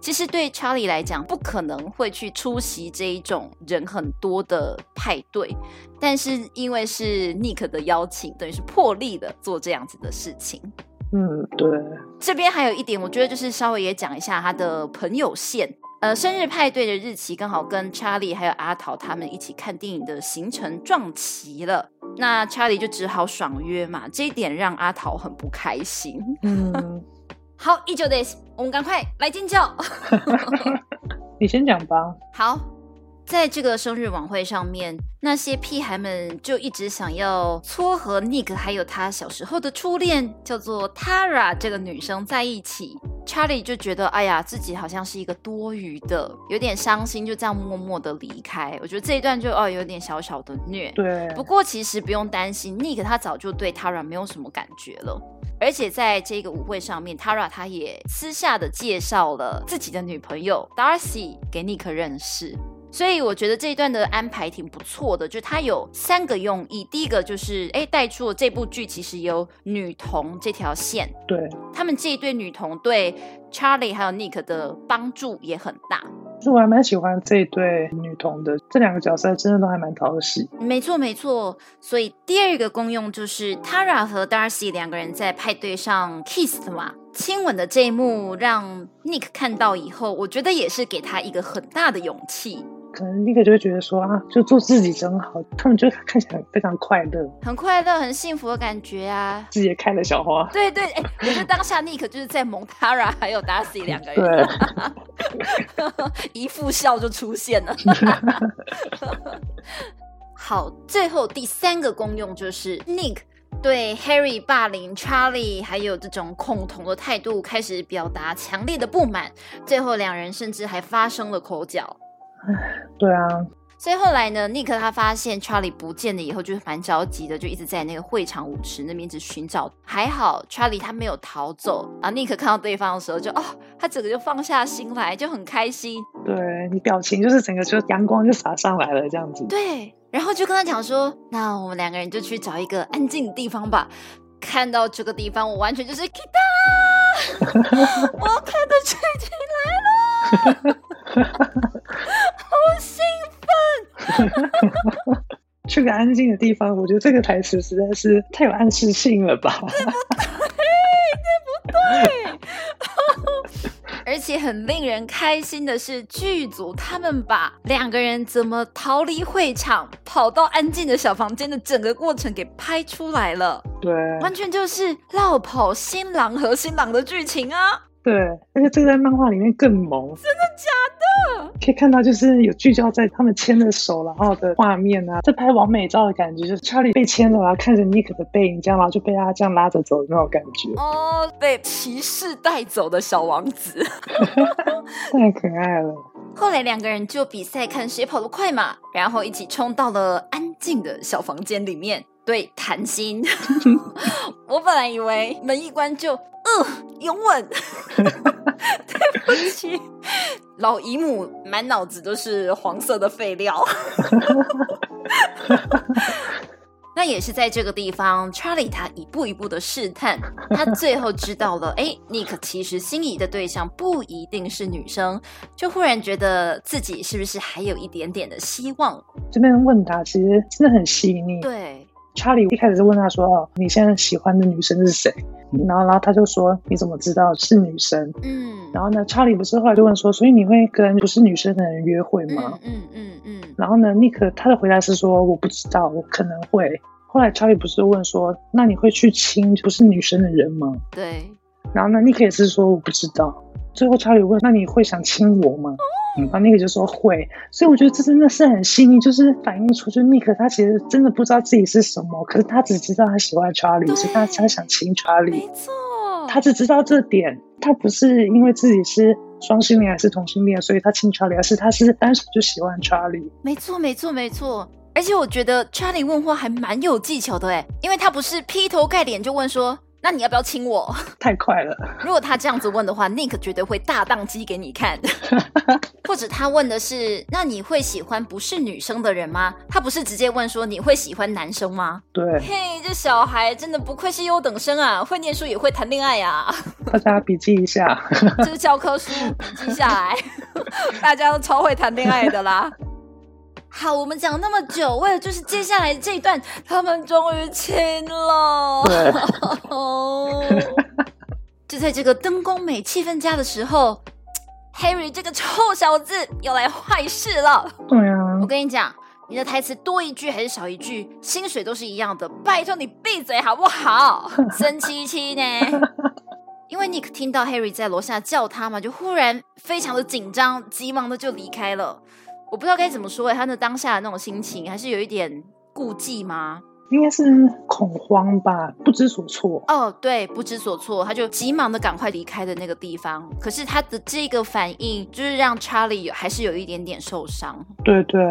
其实对 Charlie 来讲，不可能会去出席这一种人很多的派对，但是因为是 Nick 的邀请，等于是破例的做这样子的事情。嗯，对。这边还有一点，我觉得就是稍微也讲一下他的朋友线。呃，生日派对的日期刚好跟查理还有阿桃他们一起看电影的行程撞齐了，那查理就只好爽约嘛，这一点让阿桃很不开心。嗯，好，一九 days，我们赶快来尖叫。你先讲吧。好。在这个生日晚会上面，那些屁孩们就一直想要撮合 Nick 还有他小时候的初恋，叫做 Tara 这个女生在一起。Charlie 就觉得，哎呀，自己好像是一个多余的，有点伤心，就这样默默的离开。我觉得这一段就哦，有点小小的虐。对。不过其实不用担心，Nick 他早就对 Tara 没有什么感觉了。而且在这个舞会上面，Tara 他也私下的介绍了自己的女朋友 Darcy 给 Nick 认识。所以我觉得这一段的安排挺不错的，就它有三个用意。第一个就是，哎，带出了这部剧其实有女童这条线，对他们这一对女童对 Charlie 还有 Nick 的帮助也很大。其实我还蛮喜欢这一对女童的，这两个角色真的都还蛮讨喜。没错没错，所以第二个功用就是 Tara 和 Darcy 两个人在派对上 kiss 的嘛，亲吻的这一幕让 Nick 看到以后，我觉得也是给他一个很大的勇气。可能立刻就会觉得说啊，就做自己真好。他们就看起来非常快乐，很快乐、很幸福的感觉啊。自己也开了小花。对对，哎，我觉得当下 Nick 就是在蒙 Tara 还有 Darcy 两个人，一副笑就出现了。好，最后第三个功用就是 Nick 对 Harry 霸凌 Charlie 还有这种恐同的态度开始表达强烈的不满，最后两人甚至还发生了口角。对啊，所以后来呢，尼克他发现 Charlie 不见了以后，就是蛮着急的，就一直在那个会场舞池那边一直寻找。还好 Charlie 他没有逃走啊。尼克看到对方的时候，就哦，他整个就放下心来，就很开心。对你表情就是整个就阳光就洒上来了这样子。对，然后就跟他讲说，那我们两个人就去找一个安静的地方吧。看到这个地方，我完全就是 Kita，我看的剧情来了。好兴奋！去个安静的地方，我觉得这个台词实在是太有暗示性了吧？对不对？对不对？而且很令人开心的是，剧组他们把两个人怎么逃离会场、跑到安静的小房间的整个过程给拍出来了。对，完全就是绕跑新郎和新郎的剧情啊！对，而且这个在漫画里面更萌，真的假的？可以看到就是有聚焦在他们牵的手，然后的画面啊，在拍完美照的感觉，就是查理被牵了，然后看着尼克的背影，这样然后就被他这样拉着走的那种感觉。哦，被骑士带走的小王子，太可爱了。后来两个人就比赛看谁跑得快嘛，然后一起冲到了安静的小房间里面。对，谈心。我本来以为门一关就。嗯，拥吻。对不起，老姨母满脑子都是黄色的废料。那也是在这个地方，Charlie 他一步一步的试探，他最后知道了，哎，Nick 其实心仪的对象不一定是女生，就忽然觉得自己是不是还有一点点的希望？这边问答其实真的很细腻。对。查理一开始是问他说：“哦，你现在喜欢的女生是谁？”然后，然后他就说：“你怎么知道是女生？”嗯，然后呢，查理不是后来就问说：“所以你会跟不是女生的人约会吗？”嗯嗯嗯。然后呢，尼克他的回答是说：“我不知道，我可能会。”后来查理不是问说：“那你会去亲不是女生的人吗？”对。然后呢，尼克也是说：“我不知道。”最后查理问：“那你会想亲我吗？”嗯，那那个就说会，所以我觉得这真的是很细腻，就是反映出就尼克他其实真的不知道自己是什么，可是他只知道他喜欢查理，所以他他想亲查理。没错，他只知道这点，他不是因为自己是双性恋还是同性恋，所以他亲查理，而是他是单纯就喜欢查理。没错，没错，没错。而且我觉得查理问话还蛮有技巧的哎，因为他不是劈头盖脸就问说。那你要不要亲我？太快了！如果他这样子问的话，Nick 绝对会大宕机给你看。或者他问的是，那你会喜欢不是女生的人吗？他不是直接问说你会喜欢男生吗？对。嘿，这小孩真的不愧是优等生啊，会念书也会谈恋爱呀。大家笔记一下，这是教科书，笔记下来。大家都超会谈恋爱的啦。好，我们讲那么久，为了就是接下来这一段，他们终于亲了。就在这个灯光美、气氛佳的时候，Harry 这个臭小子又来坏事了。对啊，我跟你讲，你的台词多一句还是少一句，薪水都是一样的。拜托你闭嘴好不好？生七七呢？因为 Nick 听到 Harry 在楼下叫他嘛，就忽然非常的紧张，急忙的就离开了。我不知道该怎么说哎，他那当下的那种心情，还是有一点顾忌吗？应该是恐慌吧，不知所措。哦，对，不知所措，他就急忙的赶快离开的那个地方。可是他的这个反应，就是让查理还是有一点点受伤。对对，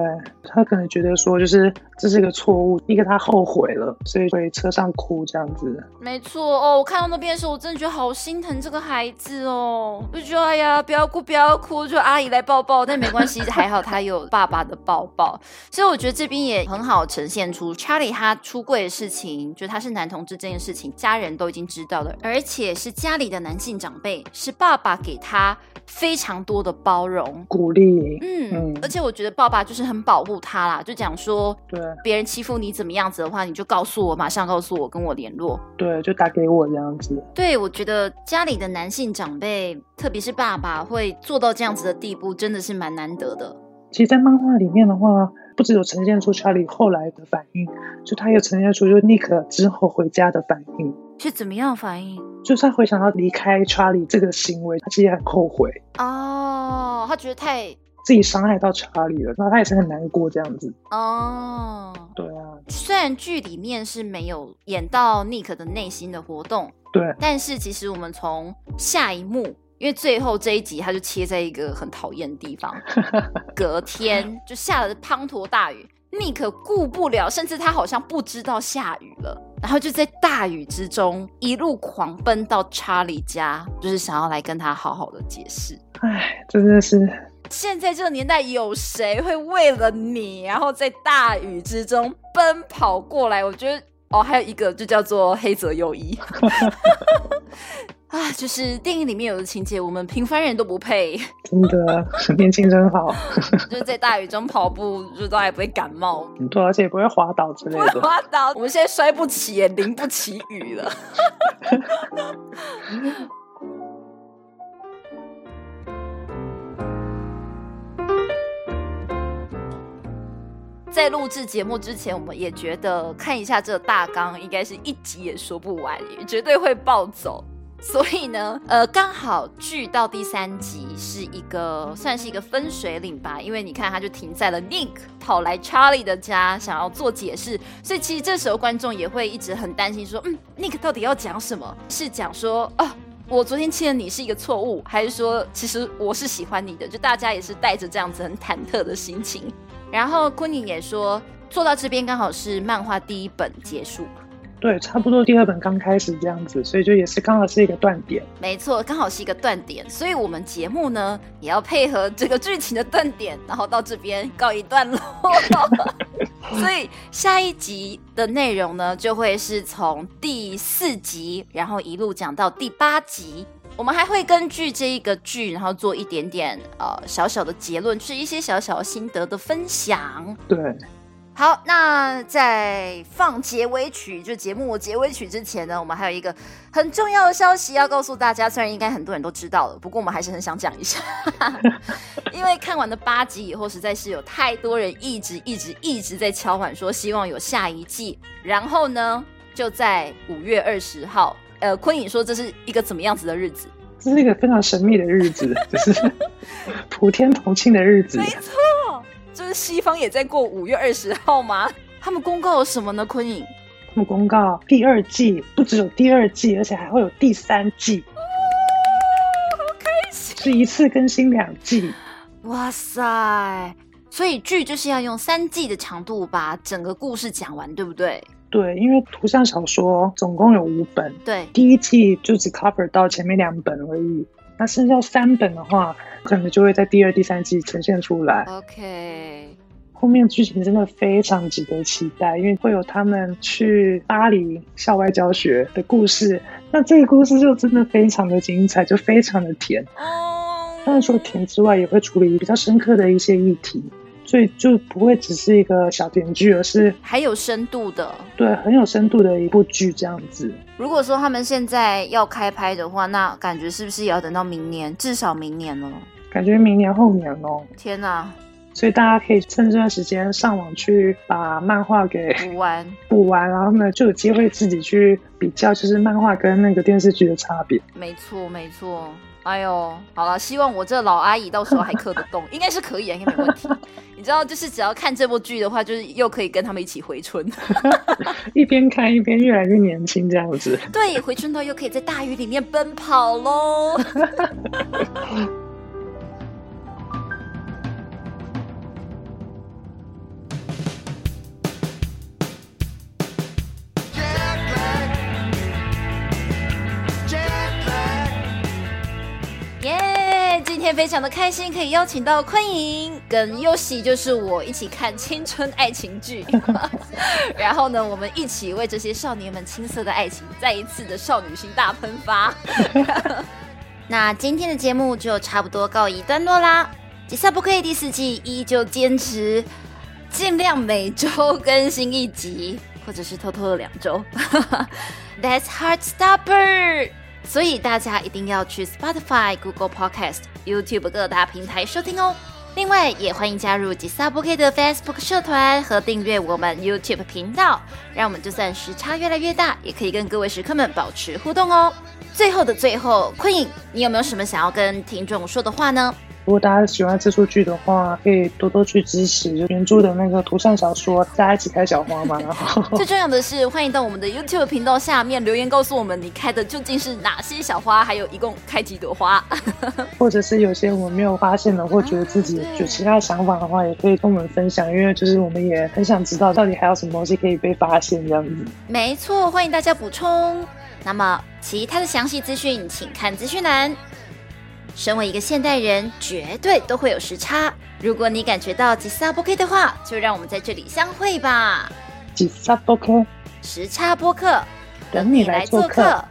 他可能觉得说，就是这是一个错误，一个他后悔了，所以会车上哭这样子。没错哦，我看到那边的时候，我真的觉得好心疼这个孩子哦。就觉得哎呀，不要哭，不要哭，就阿姨来抱抱。但没关系，还好他有爸爸的抱抱。所以我觉得这边也很好呈现出查理他。出柜的事情，就他是男同志这件事情，家人都已经知道了，而且是家里的男性长辈，是爸爸给他非常多的包容、鼓励。嗯，而且我觉得爸爸就是很保护他啦，就讲说，对，别人欺负你怎么样子的话，你就告诉我，马上告诉我，跟我联络。对，就打给我这样子。对，我觉得家里的男性长辈，特别是爸爸，会做到这样子的地步，真的是蛮难得的。其实，在漫画里面的话。不只有呈现出查理后来的反应，就他也呈现出就尼克之后回家的反应是怎么样反应？就是他回想到离开查理这个行为，他其实很后悔哦，他觉得太自己伤害到查理了，那他也是很难过这样子哦。对啊，虽然剧里面是没有演到尼克的内心的活动，对，但是其实我们从下一幕。因为最后这一集，他就切在一个很讨厌的地方。隔天就下了滂沱大雨，尼克顾不了，甚至他好像不知道下雨了，然后就在大雨之中一路狂奔到查理家，就是想要来跟他好好的解释。唉，真的是，现在这个年代有谁会为了你，然后在大雨之中奔跑过来？我觉得哦，还有一个就叫做黑泽优一。啊，就是电影里面有的情节，我们平凡人都不配。真的，年轻真好。就是在大雨中跑步，就都还不会感冒。对，而且也不会滑倒之类的。滑倒，我们现在摔不起，也淋不起雨了。在录制节目之前，我们也觉得看一下这个大纲，应该是一集也说不完，也绝对会暴走。所以呢，呃，刚好剧到第三集是一个算是一个分水岭吧，因为你看，他就停在了 Nick 跑来 Charlie 的家，想要做解释，所以其实这时候观众也会一直很担心，说，嗯，Nick 到底要讲什么？是讲说，哦，我昨天亲了你是一个错误，还是说，其实我是喜欢你的？就大家也是带着这样子很忐忑的心情。然后昆宁也说，做到这边刚好是漫画第一本结束。对，差不多第二本刚开始这样子，所以就也是刚好是一个断点。没错，刚好是一个断点，所以我们节目呢也要配合这个剧情的断点，然后到这边告一段落。所以下一集的内容呢，就会是从第四集，然后一路讲到第八集。我们还会根据这一个剧，然后做一点点呃小小的结论，是一些小小心得的分享。对。好，那在放结尾曲，就节目结尾曲之前呢，我们还有一个很重要的消息要告诉大家。虽然应该很多人都知道了，不过我们还是很想讲一下，因为看完了八集以后，实在是有太多人一直一直一直在敲碗说希望有下一季。然后呢，就在五月二十号，呃，昆颖说这是一个怎么样子的日子？这是一个非常神秘的日子，就是 普天同庆的日子。没错。就是西方也在过五月二十号吗？他们公告了什么呢？昆颖，他们公告第二季不只有第二季，而且还会有第三季。哦，好开心！是一次更新两季。哇塞！所以剧就是要用三季的长度把整个故事讲完，对不对？对，因为图像小说总共有五本，对，第一季就只 cover 到前面两本而已。那剩下三本的话，可能就会在第二、第三季呈现出来。OK，后面剧情真的非常值得期待，因为会有他们去巴黎校外教学的故事。那这个故事就真的非常的精彩，就非常的甜。哦，当然除了甜之外，也会处理比较深刻的一些议题。所以就不会只是一个小甜剧，而是还有深度的，对，很有深度的一部剧这样子。如果说他们现在要开拍的话，那感觉是不是也要等到明年？至少明年了。感觉明年后年哦。天哪！所以大家可以趁这段时间上网去把漫画给补完，补完，然后呢就有机会自己去比较，就是漫画跟那个电视剧的差别。没错，没错。哎呦，好了，希望我这老阿姨到时候还刻得动，应该是可以啊，应该没问题。你知道，就是只要看这部剧的话，就是又可以跟他们一起回春，一边看一边越来越年轻这样子。对，回春到又可以在大雨里面奔跑喽。非常的开心，可以邀请到昆莹。跟优喜就是我一起看青春爱情剧，然后呢，我们一起为这些少年们青涩的爱情再一次的少女心大喷发。那今天的节目就差不多告一段落啦。吉萨不可以第四季依旧坚持尽量每周更新一集，或者是偷偷的两周。That's Heartstopper。所以大家一定要去 Spotify、Google Podcast、YouTube 各大平台收听哦。另外，也欢迎加入吉萨波 K 的 Facebook 社团和订阅我们 YouTube 频道，让我们就算时差越来越大，也可以跟各位食客们保持互动哦。最后的最后，坤影，你有没有什么想要跟听众说的话呢？如果大家喜欢这出剧的话，可以多多去支持原著的那个图像小说，大家一起开小花嘛。然后 最重要的是，欢迎到我们的 YouTube 频道下面留言，告诉我们你开的究竟是哪些小花，还有一共开几朵花。或者是有些我们没有发现的，或觉得自己有其他想法的话，也可以跟我们分享，因为就是我们也很想知道到底还有什么东西可以被发现这样子。没错，欢迎大家补充。那么其他的详细资讯，请看资讯栏。身为一个现代人，绝对都会有时差。如果你感觉到吉萨波 K 的话，就让我们在这里相会吧。吉萨波 K，时差播客，等你来做客。